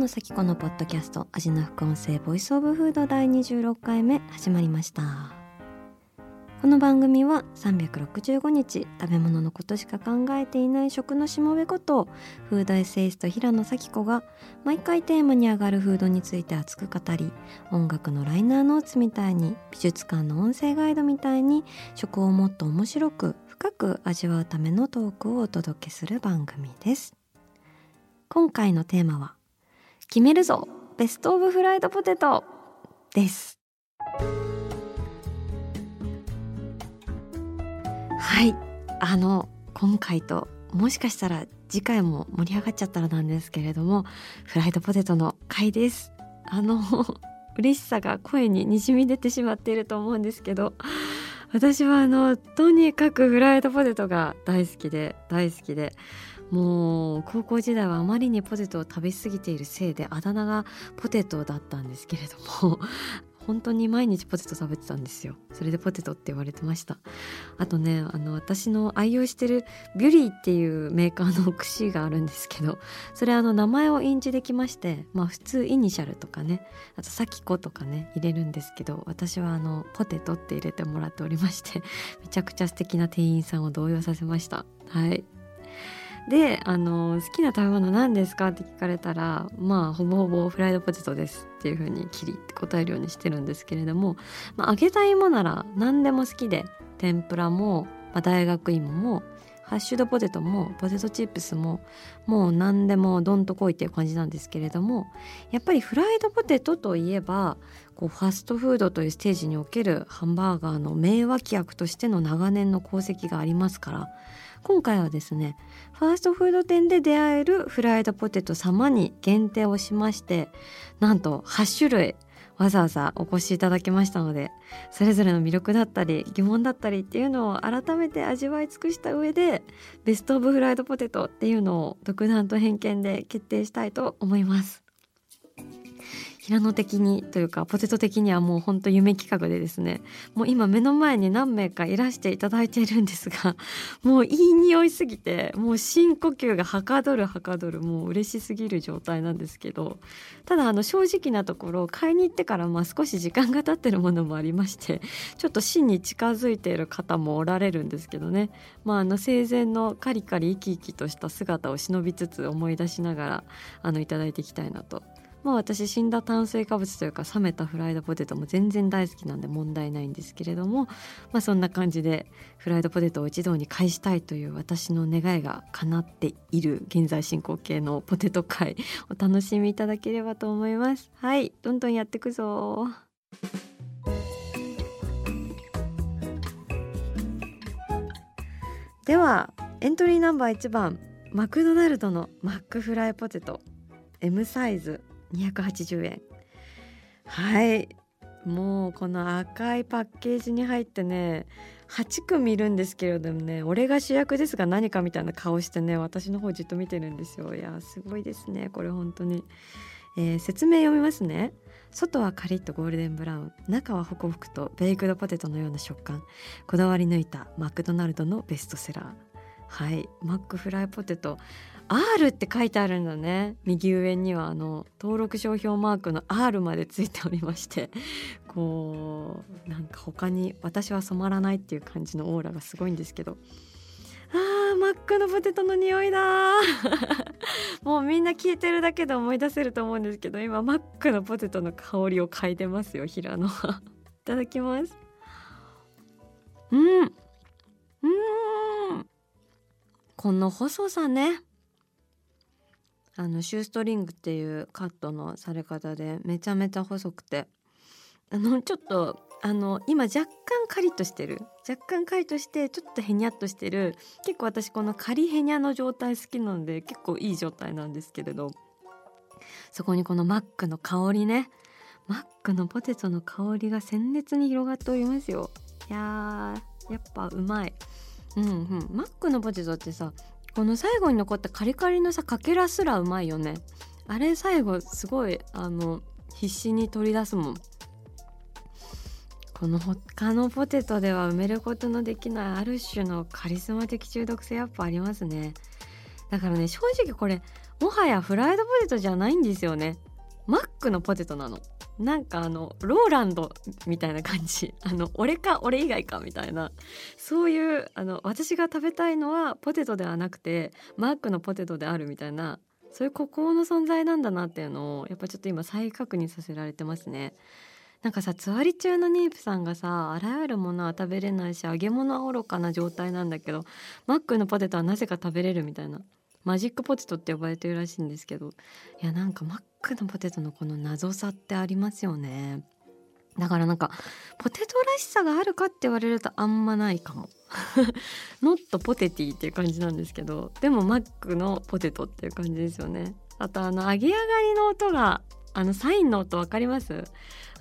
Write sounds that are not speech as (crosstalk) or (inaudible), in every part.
野紗季子のポッドキャスト味な副音声 Voice of Food 第26回目始まりました。この番組は365日食べ物のことしか考えていない食のしもべことフードエッセイスト平野紗季子が毎回テーマに上がるフードについて熱く語り音楽のライナーノーツみたいに美術館の音声ガイドみたいに食をもっと面白く深く味わうためのトークをお届けする番組です。今回のテーマは決めるぞ。ベストオブフライドポテトです。はい。あの今回ともしかしたら次回も盛り上がっちゃったらなんですけれどもフライドポテトの回です。あの (laughs) 嬉しさが声ににじみ出てしまっていると思うんですけど私はあのとにかくフライドポテトが大好きで大好きでもう高校時代はあまりにポテトを食べ過ぎているせいであだ名がポテトだったんですけれども (laughs) 本当に毎日ポテト食べてたんですよ。それでポテトって言われてました。あとねあの私の愛用してるビュリーっていうメーカーの串があるんですけどそれあの名前を印字できましてまあ普通イニシャルとかねあとサキコとかね入れるんですけど私はあのポテトって入れてもらっておりまして (laughs) めちゃくちゃ素敵な店員さんを動揺させました。はい。であの好きな食べ物何ですかって聞かれたらまあほぼほぼフライドポテトですっていうふうにキリって答えるようにしてるんですけれども、まあ、揚げた芋なら何でも好きで天ぷらも、まあ、大学芋もハッシュドポテトもポテトチップスももう何でもどんとこいっていう感じなんですけれどもやっぱりフライドポテトといえばこうファストフードというステージにおけるハンバーガーの名脇役としての長年の功績がありますから今回はですねファーストフード店で出会えるフライドポテト様に限定をしましてなんと8種類わざわざお越しいただきましたのでそれぞれの魅力だったり疑問だったりっていうのを改めて味わい尽くした上でベストオブフライドポテトっていうのを独断と偏見で決定したいと思います。平野的にというかポテト的にはもうほんと夢企画でですねもう今目の前に何名かいらしていただいているんですが (laughs) もういい匂いすぎてもう深呼吸がはかどるはかどるもう嬉しすぎる状態なんですけどただあの正直なところ買いに行ってからまあ少し時間が経ってるものもありましてちょっと真に近づいている方もおられるんですけどね。まああの生前のカリカリ生き生きとした姿を忍びつつ思い出しながらあのいただいていきたいなとまあ私死んだ炭水化物というか冷めたフライドポテトも全然大好きなんで問題ないんですけれどもまあそんな感じでフライドポテトを一堂に会したいという私の願いが叶っている現在進行形のポテト会お楽しみいただければと思います。はいどんどんやってくぞ。ではエントリーナンバー1番マクドナルドのマックフライポテト M サイズ。280円。はい。もうこの赤いパッケージに入ってね8組いるんですけれどもね俺が主役ですが何かみたいな顔してね私の方じっと見てるんですよ。いやすごいですね。これ本当に、えー、説明読みますね。外はカリッとゴールデンブラウン。中はホクホクとベイクドポテトのような食感。こだわり抜いたマクドナルドのベストセラー。はい。マックフライポテト。R って書いてあるんだね。右上にはあの登録商標マークの R までついておりまして。こうなんか他に私は染まらないっていう感じのオーラがすごいんですけど。あーマックのポテトの匂いだ (laughs) もうみんな聞いてるだけで思い出せると思うんですけど今マックのポテトの香りを嗅いでますよ平野は。(laughs) いただきます。うん。うん。この細さね。あのシューストリングっていうカットのされ方でめちゃめちゃ細くて。あのちょっとあの今若干カリッとしてる。若干カリッとしてちょっとヘニャっとしてる。結構私このカリヘニャの状態好きなので結構いい状態なんですけれど。そこにこのマックの香りね。マックのポテトの香りが鮮烈に広がっておりますよ。いやーやっぱうまい。うんうん。マックのポテトってさこの最後に残ったカリカリのさかけらすらうまいよね。あれ最後すごいあの必死に取り出すもん。この他のポテトでは埋めることのできないある種のカリスマ的中毒性やっぱありますね。だからね正直これもはやフライドポテトじゃないんですよね。マックのポテトなの。なんかあのローランドみたいな感じ。(laughs) あの俺か俺以外かみたいな。そういうあの私が食べたいのはポテトではなくてマックのポテトであるみたいな。そういう孤高の存在なんだなっていうのをやっぱちょっと今再確認させられてますね。なんかさつわり中のニープさんがさあらゆるものは食べれないし揚げ物は愚かな状態なんだけどマックのポテトはなぜか食べれるみたいな。マジックポテトって呼ばれてるらしいんですけど。いやなんかマックのポテトのこの謎さってありますよね。だからなんかポテトらしさがあるかって言われるとあんまないかも。ノットポテティっていう感じなんですけどでもマックのポテトっていう感じですよね。あとあの揚げ上がりの音があのサインの音分かります？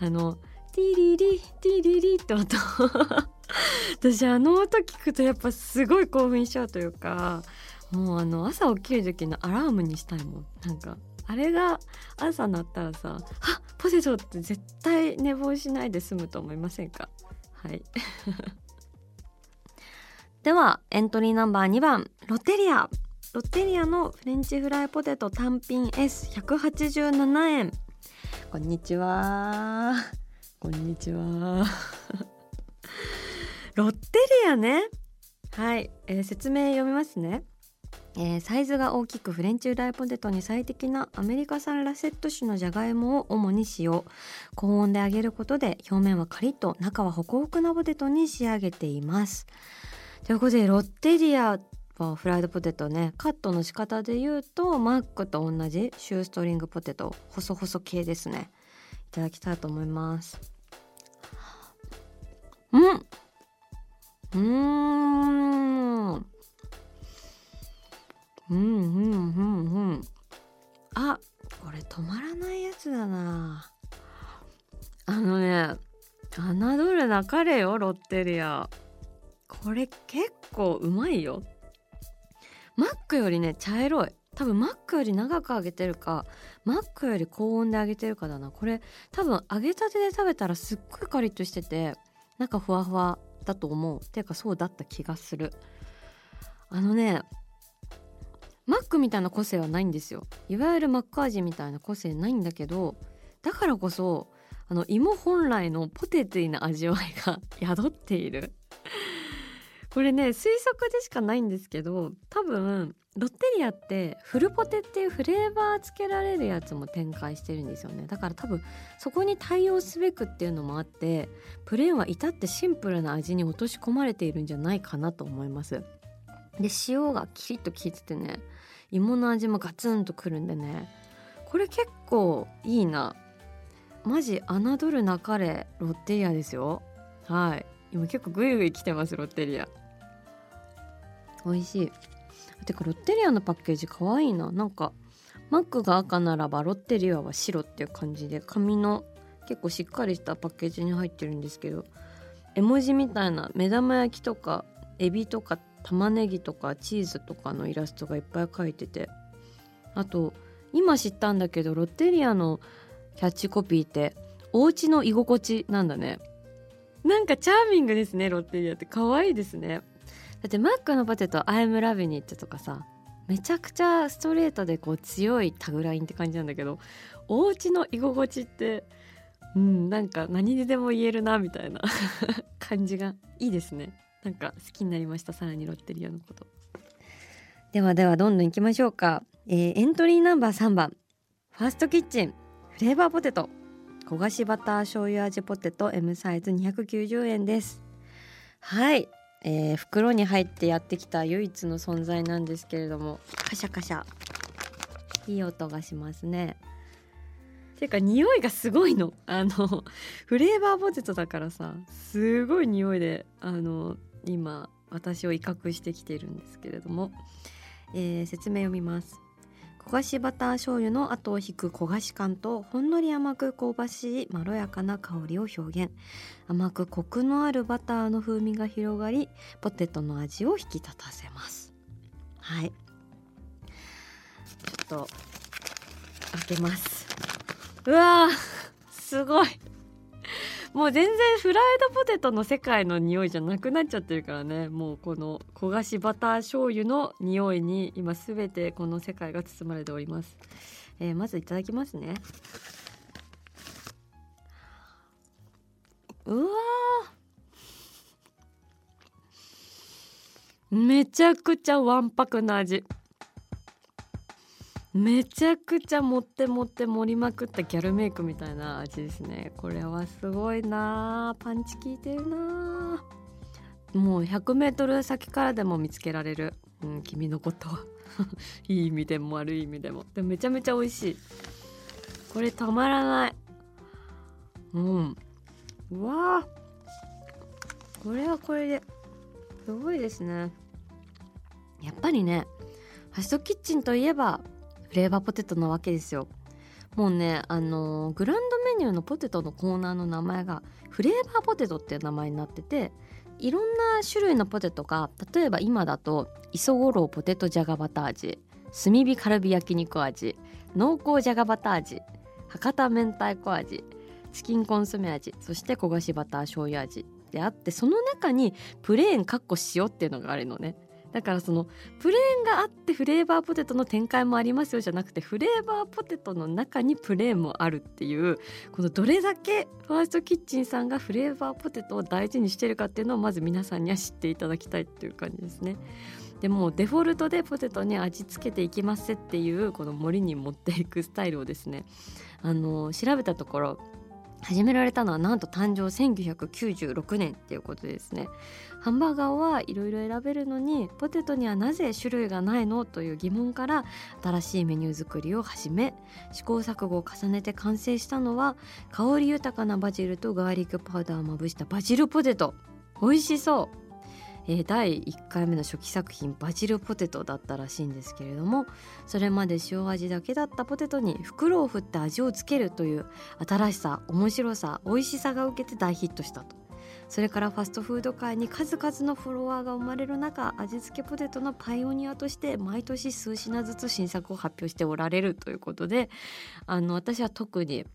あのティリリティリリって音。(laughs) 私あの音聞くとやっぱすごい興奮しちゃうというかもうあの朝起きる時のアラームにしたいもん。なんかあれが朝鳴ったらさ「あポテト」って絶対寝坊しないで済むと思いませんか？はい。(laughs) ではエントリーナンバー2番ロッテリア。ロッテリアのフレンチフライポテト単品 S187 円。こんにちは。こんにちは。(laughs) ロッテリアね。はい、えー、説明読みますね。えー、サイズが大きくフレンチフライポテトに最適なアメリカ産ラセット種のじゃがいもを主に使用。高温で揚げることで表面はカリッと中はホクホクなポテトに仕上げています。ということでロッテリアはフライドポテトね。カットの仕方で言うとマックと同じシューストリングポテト。細細系ですね。いただきたいと思います。うん。うん。うんうんうんうんあこれ止まらないやつだな。あのね侮るなかれよロッテリア。これ結構うまいよ。マックよりね茶色い。多分マックより長く揚げてるかマックより高温で揚げてるかだな。これ多分揚げたてで食べたらすっごいカリッとしてて中ふわふわだと思う。ていうかそうだった気がする。あのねマックみたいな個性はないんですよ。いわゆるマック味みたいな個性ないんだけどだからこそあの芋本来のポテティな味わいが (laughs) 宿っている。これね推測でしかないんですけど多分ロッテリアってフルポテっていうフレーバーつけられるやつも展開してるんですよね。だから多分そこに対応すべくっていうのもあってプレーンは至ってシンプルな味に落とし込まれているんじゃないかなと思います。で塩がキリッと効いててね芋の味もガツンとくるんでね。これ結構いいな。マジ侮るなかれロッテリアですよ。はい。今結構グイグイ来てますロッテリア。美味しい。てかロッテリアのパッケージかわいいな。なんかマックが赤ならばロッテリアは白っていう感じで紙の結構しっかりしたパッケージに入ってるんですけど絵文字みたいな目玉焼きとかエビとか玉ねぎとかチーズとかのイラストがいっぱい描いてて。あと今知ったんだけどロッテリアのキャッチコピーってお家の居心地なんだね。なんかチャーミングですねロッテリアって。可愛いですね。だってマックのポテト「I'm loving it」とかさめちゃくちゃストレートでこう強いタグラインって感じなんだけどお家の居心地ってうんなんか何にでも言えるなみたいな。(laughs) 感じがいいですね。なんか好きになりましたさらにロッテリアのこと。ではではどんどんいきましょうか、えー、エントリーナンバー3番ファーストキッチンフレーバーポテト。焦がしバター醤油味ポテト M サイズ290円です。はい、えー、袋に入ってやってきた唯一の存在なんですけれどもカシャカシャ。いい音がしますね。ていうか匂いがすごいの。あのフレーバーポテトだからさすごい匂いであの今私を威嚇してきているんですけれども、えー、説明読みます。焦がしバター醤油の後を引く焦がし感とほんのり甘く香ばしいまろやかな香りを表現。甘くコクのあるバターの風味が広がりポテトの味を引き立たせます。はい。ちょっと開けます。うわすごい。もう全然フライドポテトの世界の匂いじゃなくなっちゃってるからね。もうこの焦がしバター醤油の匂いに今すべてこの世界が包まれております、えー、まずいただきますね。うわめちゃくちゃわんぱくな味。めちゃくちゃ持って持って盛りまくったギャルメイクみたいな味ですね。これはすごいなパンチ効いてるなもう 100m 先からでも見つけられる、うん、君のこと (laughs) いい意味でも悪い意味でも。でもめちゃめちゃ美味しい。これたまらない。うん。うわこれはこれで。すごいですね。やっぱりねファストキッチンといえばフレーバーポテトなわけですよ。もうねあの、グランドメニューのポテトのコーナーの名前がフレーバーポテトっていう名前になってていろんな種類のポテトが例えば今だと磯五郎ポテトじゃがバター味炭火カルビ焼肉味濃厚じゃがバター味博多明太子味チキンコンソメ味そして焦がしバター醤油味であってその中にプレーンかっこ塩っていうのがあるのね。だからそのプレーンがあってフレーバーポテトの展開もありますよじゃなくてフレーバーポテトの中にプレーンもあるっていうこのどれだけファーストキッチンさんがフレーバーポテトを大事にしてるかっていうのをまず皆さんには知っていただきたいっていう感じですね。でもデフォルトでポテトに味付けていきますっていうこの森に持っていくスタイルをですねあの調べたところ始められたのはなんと誕生1996年っていうことですねハンバーガーはいろいろ選べるのにポテトにはなぜ種類がないのという疑問から新しいメニュー作りを始め試行錯誤を重ねて完成したのは香り豊かなバジルとガーリックパウダーをまぶしたバジルポテト。美味しそう。え、第1回目の初期作品バジルポテトだったらしいんですけれどもそれまで塩味だけだったポテトに袋を振って味をつけるという新しさ面白さ美味しさが受けて大ヒットしたと。それからファストフード界に数々のフォロワーが生まれる中味付けポテトのパイオニアとして毎年数品ずつ新作を発表しておられるということであの私は特に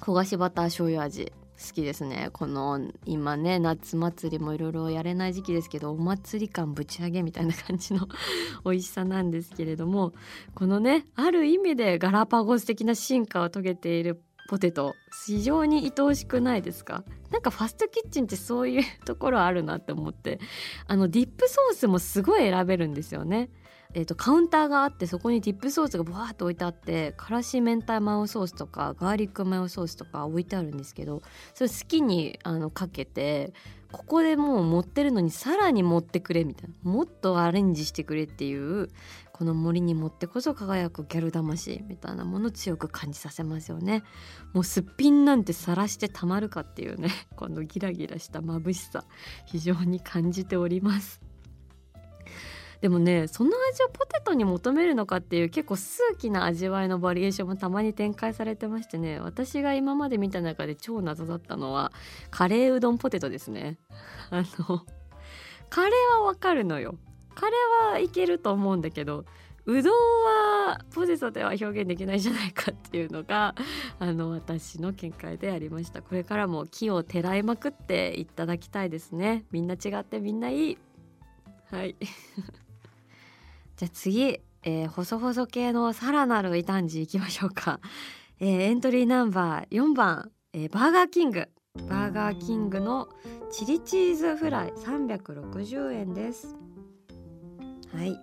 焦がしバター醤油味好きですね。この今ね夏祭りもいろいろやれない時期ですけどお祭り感ぶち上げみたいな感じの (laughs) 美味しさなんですけれどもこのねある意味でガラパゴス的な進化を遂げているポテト非常に愛おしくないですか？かファストキッチンってそういうところあるなって思って。あのディップソースもすごい選べるんですよね。えーと、カウンターがあってそこにディップソースがブワーッと置いてあってからし明太マヨソースとかガーリックマヨソースとか置いてあるんですけどそれ好きにあのかけてここでもう持ってるのにさらに持ってくれみたいなもっとアレンジしてくれっていうこの森に持ってこそ輝くギャル魂みたいなものを強く感じさせますよね。もうすっぴんなんてさらしてたまるかっていうね (laughs) このギラギラした眩しさ非常に感じております。でもねその味をポテトに求めるのかっていう結構数奇な味わいのバリエーションもたまに展開されてましてね私が今まで見た中で超謎だったのはカレーうどんポテトですね。あのカレーはわかるのよ。カレーはいけると思うんだけどうどんはポテトでは表現できないじゃないかっていうのがあの私の見解でありました。これからも木をてらいまくっていただきたいですね。みんな違ってみんないい。はい。じゃあ次、えー、細々系のさらなる異端児いきましょうか、(laughs) えー、エントリーナンバー4番、えー、バーガーキング。バーガーキングのチリチーズフライ360円です。はい。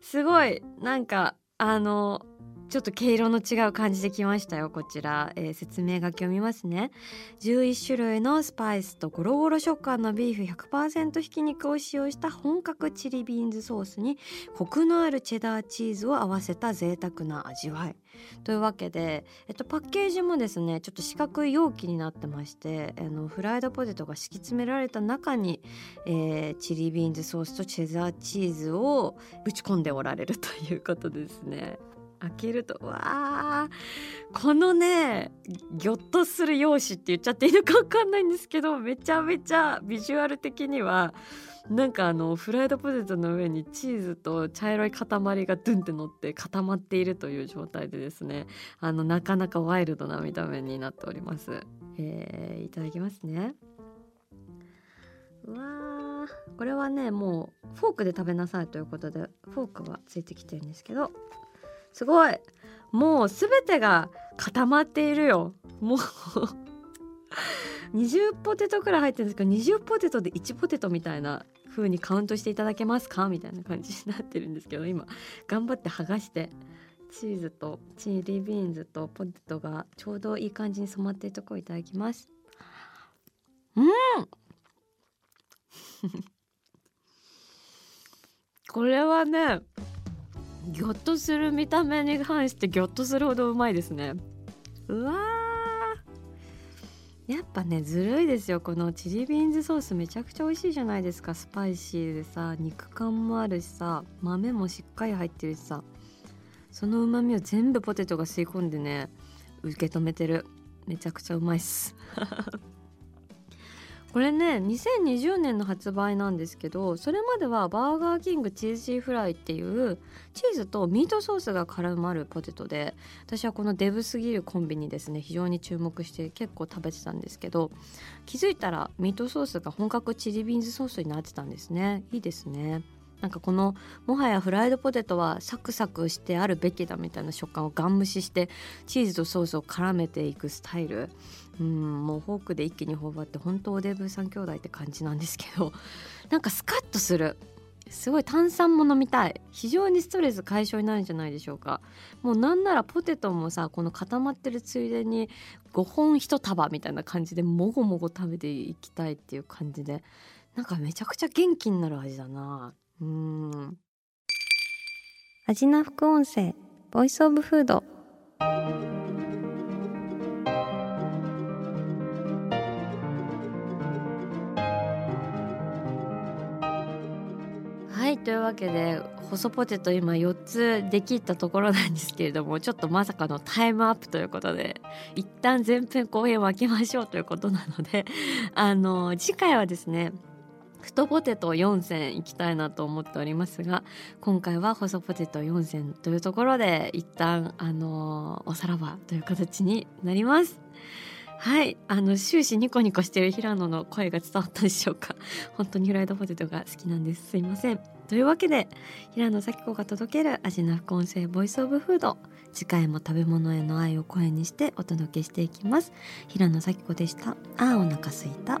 すごい。なんかあのちょっと毛色の違う感じできましたよこちら、えー、説明書きを見ますね。11種類のスパイスとゴロゴロ食感のビーフ100%ひき肉を使用した本格チリビーンズソースにコクのあるチェダーチーズを合わせた贅沢な味わい。というわけで、えっと、パッケージもですねちょっと四角い容器になってましてあのフライドポテトが敷き詰められた中に、えー、チリビーンズソースとチェダーチーズをぶち込んでおられるということですね。開けるとわーこのねギョッとする容姿って言っちゃっていいのか分かんないんですけどめちゃめちゃビジュアル的にはなんかあのフライドポテトの上にチーズと茶色い塊がドゥンって乗って固まっているという状態でですねあのなかなかワイルドな見た目になっております、えー、いただきますね。うわーこれはねもうフォークで食べなさいということでフォークがついてきてるんですけど。すごい。もう全てが固まっているよ。もう。20ポテトくらい入ってるんですけど20ポテトで1ポテトみたいな風にカウントしていただけますか？みたいな感じになってるんですけど今頑張って剥がしてチーズとチリビーンズとポテトがちょうどいい感じに染まっているところいただきます。うん。(laughs) これはねギョッとする見た目に関してギョッとするほどうまいですね。うわやっぱねずるいですよこのチリビーンズソースめちゃくちゃ美味しいじゃないですか。スパイシーでさ肉感もあるしさ豆もしっかり入ってるしさ。その旨味を全部ポテトが吸い込んでね受け止めてる。めちゃくちゃうまいっす。これね2020年の発売なんですけどそれまではバーガーキングチーズチーフライっていうチーズとミートソースが絡まるポテトで私はこのデブすぎるコンビにですね非常に注目して結構食べてたんですけど気づいたらミートソースが本格チリビーンズソースになってたんですね。いいですね。なんかこのもはやフライドポテトはサクサクしてあるべきだみたいな食感をガン無視してチーズとソースを絡めていくスタイル。うんもうフォークで一気に頬張って本当おデブ3兄弟って感じなんですけど (laughs) なんかスカッとする。すごい炭酸も飲みたい。非常にストレス解消になるんじゃないでしょうか。もうなんならポテトもさこの固まってるついでに5本1束みたいな感じでもごもご食べていきたいっていう感じでなんかめちゃくちゃ元気になる味だな。うん。味な副音声ボイスオブフードというわけで細ポテト今4つできたところなんですけれどもちょっとまさかのタイムアップということで一旦前編後編分けましょうということなので (laughs) あの次回はですね太ポテト4選いきたいなと思っておりますが今回は細ポテト4選というところで一旦あのおさらばという形になります。はいあの終始ニコニコしてる平野の声が伝わったでしょうか。本当にフライドポテトが好きなんです。すいません。というわけで平野咲子が届ける味の副音声ボイスオブフード。次回も食べ物への愛を声にしてお届けしていきます。平野咲子でした。あーお腹すいた。